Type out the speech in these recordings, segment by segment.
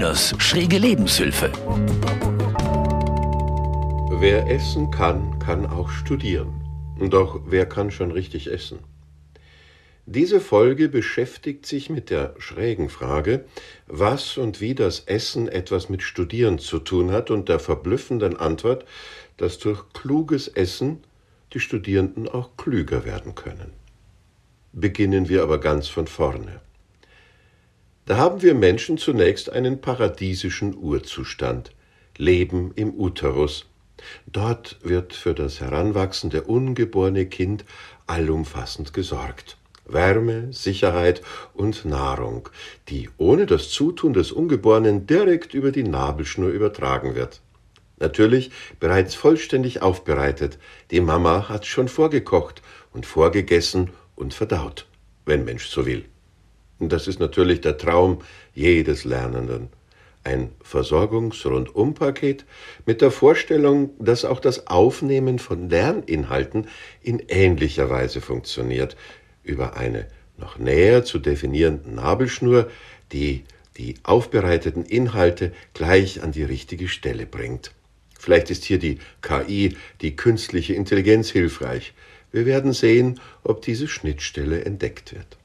Kühners schräge Lebenshilfe. Wer essen kann, kann auch studieren. Doch wer kann schon richtig essen? Diese Folge beschäftigt sich mit der schrägen Frage, was und wie das Essen etwas mit Studieren zu tun hat und der verblüffenden Antwort, dass durch kluges Essen die Studierenden auch klüger werden können. Beginnen wir aber ganz von vorne. Da haben wir Menschen zunächst einen paradiesischen Urzustand, Leben im Uterus. Dort wird für das heranwachsende ungeborene Kind allumfassend gesorgt. Wärme, Sicherheit und Nahrung, die ohne das Zutun des Ungeborenen direkt über die Nabelschnur übertragen wird. Natürlich bereits vollständig aufbereitet. Die Mama hat schon vorgekocht und vorgegessen und verdaut, wenn Mensch so will. Und das ist natürlich der Traum jedes Lernenden. Ein Versorgungs-Rundumpaket mit der Vorstellung, dass auch das Aufnehmen von Lerninhalten in ähnlicher Weise funktioniert, über eine noch näher zu definierende Nabelschnur, die die aufbereiteten Inhalte gleich an die richtige Stelle bringt. Vielleicht ist hier die KI, die künstliche Intelligenz, hilfreich. Wir werden sehen, ob diese Schnittstelle entdeckt wird.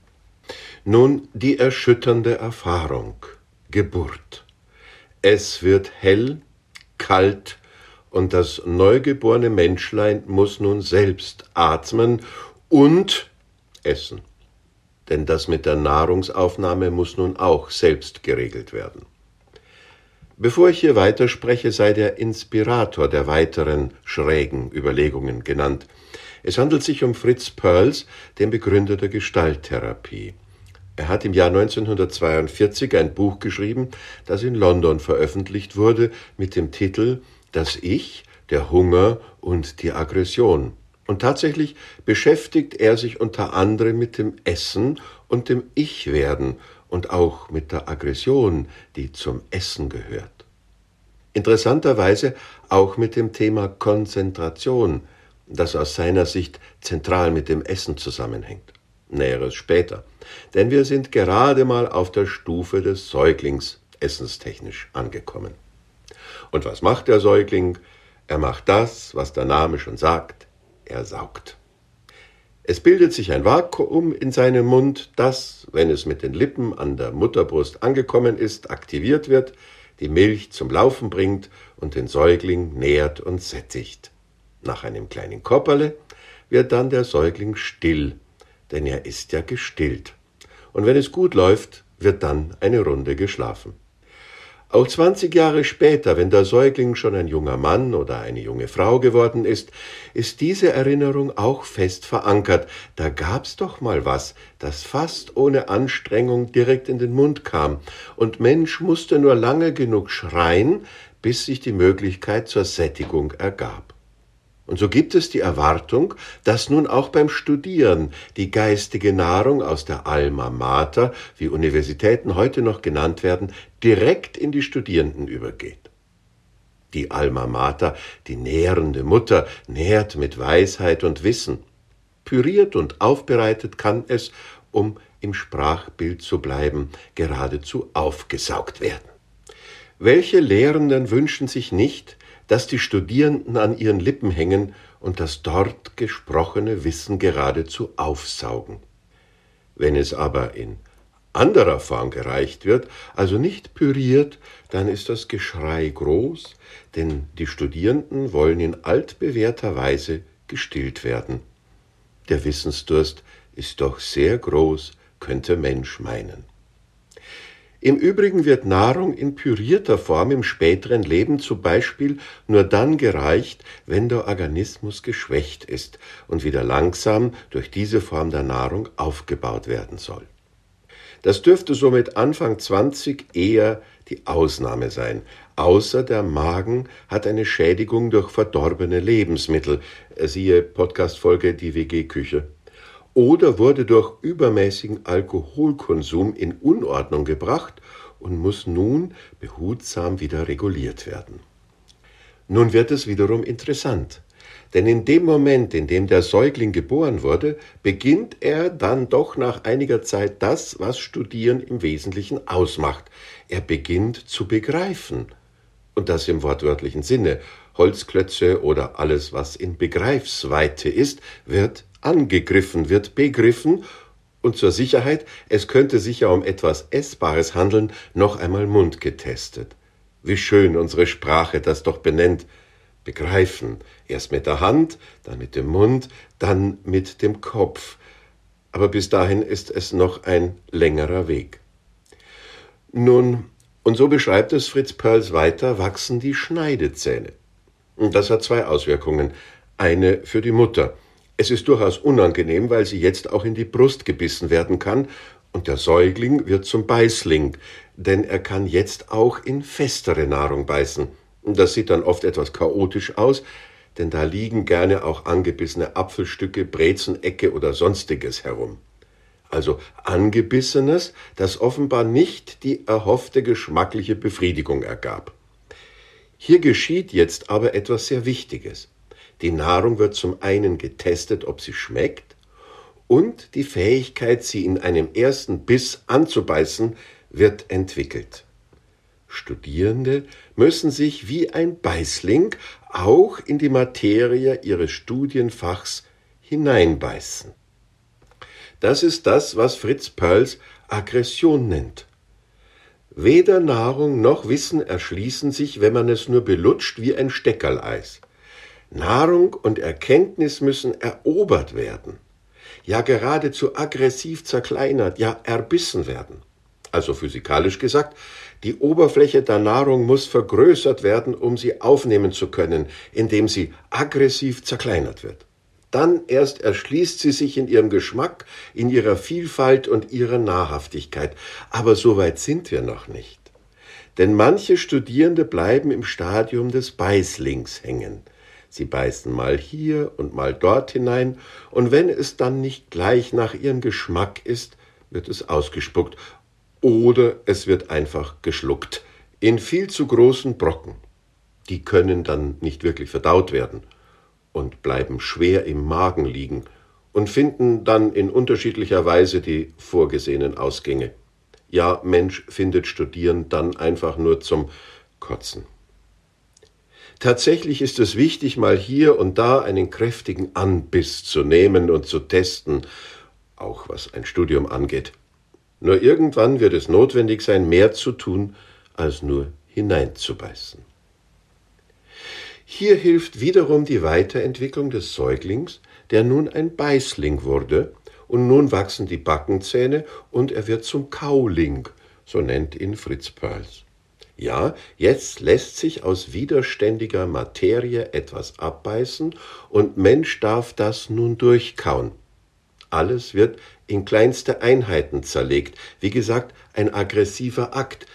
Nun die erschütternde Erfahrung. Geburt. Es wird hell, kalt, und das neugeborene Menschlein muss nun selbst atmen und essen. Denn das mit der Nahrungsaufnahme muss nun auch selbst geregelt werden. Bevor ich hier weiterspreche, sei der Inspirator der weiteren schrägen Überlegungen genannt. Es handelt sich um Fritz Perls, den Begründer der Gestalttherapie. Er hat im Jahr 1942 ein Buch geschrieben, das in London veröffentlicht wurde, mit dem Titel Das Ich, der Hunger und die Aggression. Und tatsächlich beschäftigt er sich unter anderem mit dem Essen und dem Ich-Werden und auch mit der Aggression, die zum Essen gehört. Interessanterweise auch mit dem Thema Konzentration, das aus seiner Sicht zentral mit dem Essen zusammenhängt. Näheres später. Denn wir sind gerade mal auf der Stufe des Säuglings essenstechnisch angekommen. Und was macht der Säugling? Er macht das, was der Name schon sagt, er saugt. Es bildet sich ein Vakuum in seinem Mund, das, wenn es mit den Lippen an der Mutterbrust angekommen ist, aktiviert wird, die Milch zum Laufen bringt und den Säugling nährt und sättigt. Nach einem kleinen Kopperle wird dann der Säugling still, denn er ist ja gestillt. Und wenn es gut läuft, wird dann eine Runde geschlafen. Auch 20 Jahre später, wenn der Säugling schon ein junger Mann oder eine junge Frau geworden ist, ist diese Erinnerung auch fest verankert. Da gab's doch mal was, das fast ohne Anstrengung direkt in den Mund kam, und Mensch musste nur lange genug schreien, bis sich die Möglichkeit zur Sättigung ergab. Und so gibt es die Erwartung, dass nun auch beim Studieren die geistige Nahrung aus der Alma Mater, wie Universitäten heute noch genannt werden, direkt in die Studierenden übergeht. Die Alma Mater, die nährende Mutter, nährt mit Weisheit und Wissen. Püriert und aufbereitet kann es, um im Sprachbild zu bleiben, geradezu aufgesaugt werden. Welche Lehrenden wünschen sich nicht, dass die Studierenden an ihren Lippen hängen und das dort gesprochene Wissen geradezu aufsaugen. Wenn es aber in anderer Form gereicht wird, also nicht püriert, dann ist das Geschrei groß, denn die Studierenden wollen in altbewährter Weise gestillt werden. Der Wissensdurst ist doch sehr groß, könnte Mensch meinen. Im Übrigen wird Nahrung in pürierter Form im späteren Leben zum Beispiel nur dann gereicht, wenn der Organismus geschwächt ist und wieder langsam durch diese Form der Nahrung aufgebaut werden soll. Das dürfte somit Anfang 20 eher die Ausnahme sein, außer der Magen hat eine Schädigung durch verdorbene Lebensmittel, siehe Podcastfolge Die WG-Küche oder wurde durch übermäßigen Alkoholkonsum in Unordnung gebracht und muss nun behutsam wieder reguliert werden. Nun wird es wiederum interessant, Denn in dem Moment, in dem der Säugling geboren wurde, beginnt er dann doch nach einiger Zeit das, was Studieren im Wesentlichen ausmacht. Er beginnt zu begreifen. Und das im wortwörtlichen Sinne. Holzklötze oder alles, was in Begreifsweite ist, wird angegriffen, wird begriffen und zur Sicherheit, es könnte sich ja um etwas Essbares handeln, noch einmal mundgetestet. Wie schön unsere Sprache das doch benennt. Begreifen. Erst mit der Hand, dann mit dem Mund, dann mit dem Kopf. Aber bis dahin ist es noch ein längerer Weg. Nun, und so beschreibt es Fritz Perls weiter, wachsen die Schneidezähne. Und das hat zwei Auswirkungen. Eine für die Mutter. Es ist durchaus unangenehm, weil sie jetzt auch in die Brust gebissen werden kann, und der Säugling wird zum Beißling, denn er kann jetzt auch in festere Nahrung beißen. Das sieht dann oft etwas chaotisch aus, denn da liegen gerne auch angebissene Apfelstücke, Brezenecke oder sonstiges herum. Also angebissenes, das offenbar nicht die erhoffte geschmackliche Befriedigung ergab. Hier geschieht jetzt aber etwas sehr Wichtiges. Die Nahrung wird zum einen getestet, ob sie schmeckt, und die Fähigkeit, sie in einem ersten Biss anzubeißen, wird entwickelt. Studierende müssen sich wie ein Beißling auch in die Materie ihres Studienfachs hineinbeißen. Das ist das, was Fritz Perls Aggression nennt. Weder Nahrung noch Wissen erschließen sich, wenn man es nur belutscht wie ein Steckerleis. Nahrung und Erkenntnis müssen erobert werden, ja geradezu aggressiv zerkleinert, ja erbissen werden. Also physikalisch gesagt, die Oberfläche der Nahrung muss vergrößert werden, um sie aufnehmen zu können, indem sie aggressiv zerkleinert wird. Dann erst erschließt sie sich in ihrem Geschmack, in ihrer Vielfalt und ihrer Nahrhaftigkeit. Aber so weit sind wir noch nicht. Denn manche Studierende bleiben im Stadium des Beißlings hängen. Sie beißen mal hier und mal dort hinein, und wenn es dann nicht gleich nach ihrem Geschmack ist, wird es ausgespuckt, oder es wird einfach geschluckt, in viel zu großen Brocken. Die können dann nicht wirklich verdaut werden und bleiben schwer im Magen liegen und finden dann in unterschiedlicher Weise die vorgesehenen Ausgänge. Ja, Mensch findet Studieren dann einfach nur zum Kotzen. Tatsächlich ist es wichtig, mal hier und da einen kräftigen Anbiss zu nehmen und zu testen, auch was ein Studium angeht. Nur irgendwann wird es notwendig sein, mehr zu tun, als nur hineinzubeißen. Hier hilft wiederum die Weiterentwicklung des Säuglings, der nun ein Beißling wurde, und nun wachsen die Backenzähne und er wird zum Kauling, so nennt ihn Fritz Perls. Ja, jetzt lässt sich aus widerständiger Materie etwas abbeißen und Mensch darf das nun durchkauen. Alles wird in kleinste Einheiten zerlegt. Wie gesagt, ein aggressiver Akt.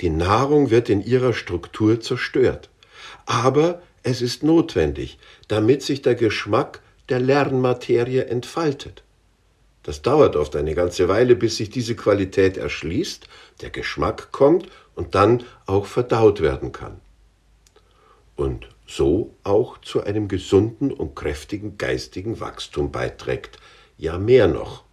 Die Nahrung wird in ihrer Struktur zerstört. Aber es ist notwendig, damit sich der Geschmack der Lernmaterie entfaltet. Das dauert oft eine ganze Weile, bis sich diese Qualität erschließt, der Geschmack kommt und dann auch verdaut werden kann. Und so auch zu einem gesunden und kräftigen geistigen Wachstum beiträgt, ja mehr noch.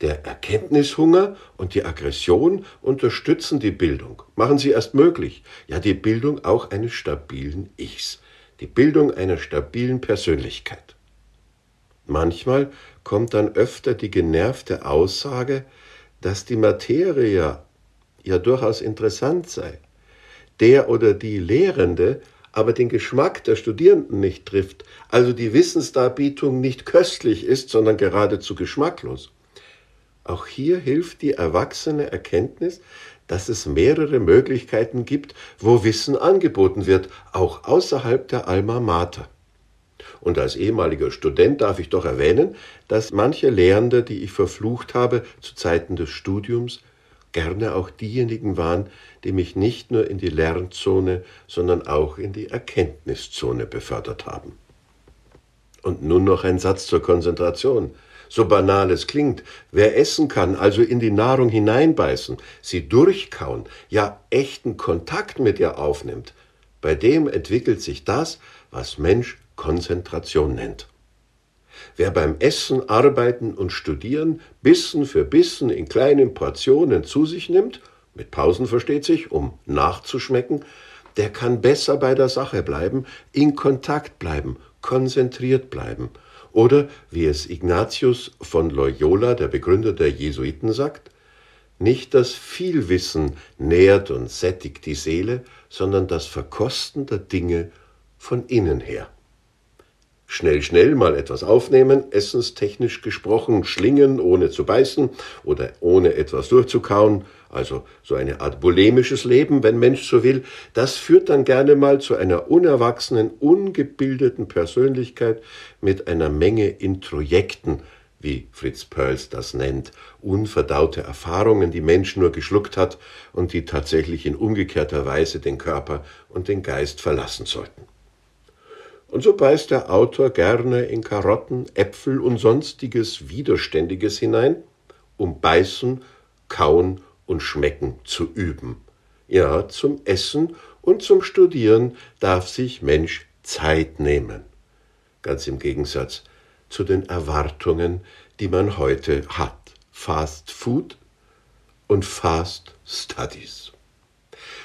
Der Erkenntnishunger und die Aggression unterstützen die Bildung, machen sie erst möglich, ja die Bildung auch eines stabilen Ichs, die Bildung einer stabilen Persönlichkeit. Manchmal kommt dann öfter die genervte Aussage, dass die Materie ja durchaus interessant sei, der oder die Lehrende aber den Geschmack der Studierenden nicht trifft, also die Wissensdarbietung nicht köstlich ist, sondern geradezu geschmacklos. Auch hier hilft die erwachsene Erkenntnis, dass es mehrere Möglichkeiten gibt, wo Wissen angeboten wird, auch außerhalb der Alma Mater. Und als ehemaliger Student darf ich doch erwähnen, dass manche Lehrende, die ich verflucht habe zu Zeiten des Studiums, gerne auch diejenigen waren, die mich nicht nur in die Lernzone, sondern auch in die Erkenntniszone befördert haben. Und nun noch ein Satz zur Konzentration. So banal es klingt, wer essen kann, also in die Nahrung hineinbeißen, sie durchkauen, ja echten Kontakt mit ihr aufnimmt, bei dem entwickelt sich das, was Mensch Konzentration nennt. Wer beim Essen, Arbeiten und Studieren Bissen für Bissen in kleinen Portionen zu sich nimmt, mit Pausen versteht sich, um nachzuschmecken, der kann besser bei der Sache bleiben, in Kontakt bleiben, konzentriert bleiben. Oder, wie es Ignatius von Loyola, der Begründer der Jesuiten, sagt, nicht das Vielwissen nährt und sättigt die Seele, sondern das Verkosten der Dinge von innen her. Schnell, schnell mal etwas aufnehmen, essenstechnisch gesprochen, schlingen, ohne zu beißen oder ohne etwas durchzukauen, also so eine Art bulimisches Leben, wenn Mensch so will, das führt dann gerne mal zu einer unerwachsenen, ungebildeten Persönlichkeit mit einer Menge Introjekten, wie Fritz Perls das nennt, unverdaute Erfahrungen, die Mensch nur geschluckt hat und die tatsächlich in umgekehrter Weise den Körper und den Geist verlassen sollten. Und so beißt der Autor gerne in Karotten, Äpfel und sonstiges Widerständiges hinein, um beißen, kauen und schmecken zu üben. Ja, zum Essen und zum Studieren darf sich Mensch Zeit nehmen. Ganz im Gegensatz zu den Erwartungen, die man heute hat. Fast Food und Fast Studies.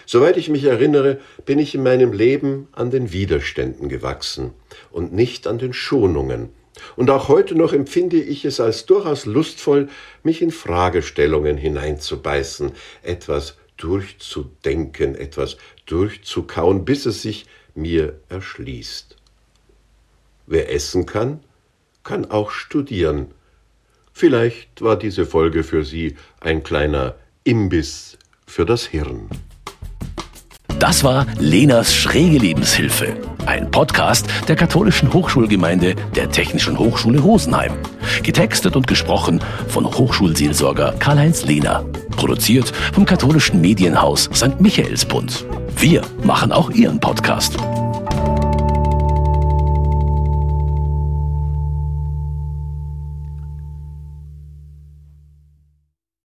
Soweit ich mich erinnere, bin ich in meinem Leben an den Widerständen gewachsen und nicht an den Schonungen. Und auch heute noch empfinde ich es als durchaus lustvoll, mich in Fragestellungen hineinzubeißen, etwas durchzudenken, etwas durchzukauen, bis es sich mir erschließt. Wer essen kann, kann auch studieren. Vielleicht war diese Folge für Sie ein kleiner Imbiss für das Hirn. Das war Lenas schräge Lebenshilfe, ein Podcast der katholischen Hochschulgemeinde der Technischen Hochschule Rosenheim. Getextet und gesprochen von Hochschulseelsorger Karl-Heinz Lehner. Produziert vom katholischen Medienhaus St. Michaelsbund. Wir machen auch Ihren Podcast.